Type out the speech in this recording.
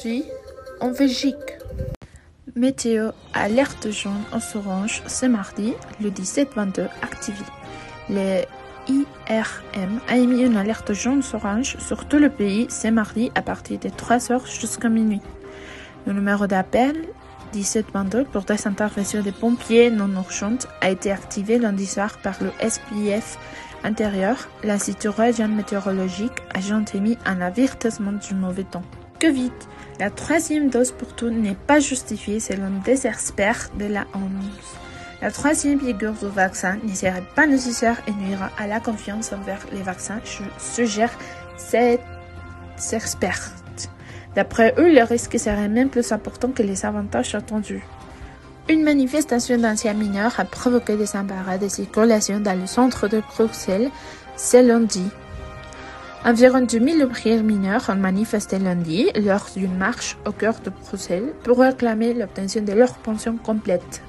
Puis, en Belgique. Météo, alerte jaune aux orange ce mardi, le 17-22, activé. Le IRM a émis une alerte jaune orange sur tout le pays ce mardi à partir de 3h jusqu'à minuit. Le numéro d'appel 1722 pour des interventions de pompiers non urgentes a été activé lundi soir par le SPF intérieur. L'Institut régional météorologique a émis un avertissement du mauvais temps. Vite La troisième dose pour tout n'est pas justifiée selon des experts de la OMS. La troisième figure du vaccin ne serait pas nécessaire et nuira à la confiance envers les vaccins, suggère cette experts. D'après eux, le risque serait même plus important que les avantages attendus. Une manifestation d'anciens mineurs a provoqué des embarras de circulation dans le centre de Bruxelles ce lundi. Environ 2000 ouvriers mineurs ont manifesté lundi lors d'une marche au cœur de Bruxelles pour réclamer l'obtention de leur pension complète.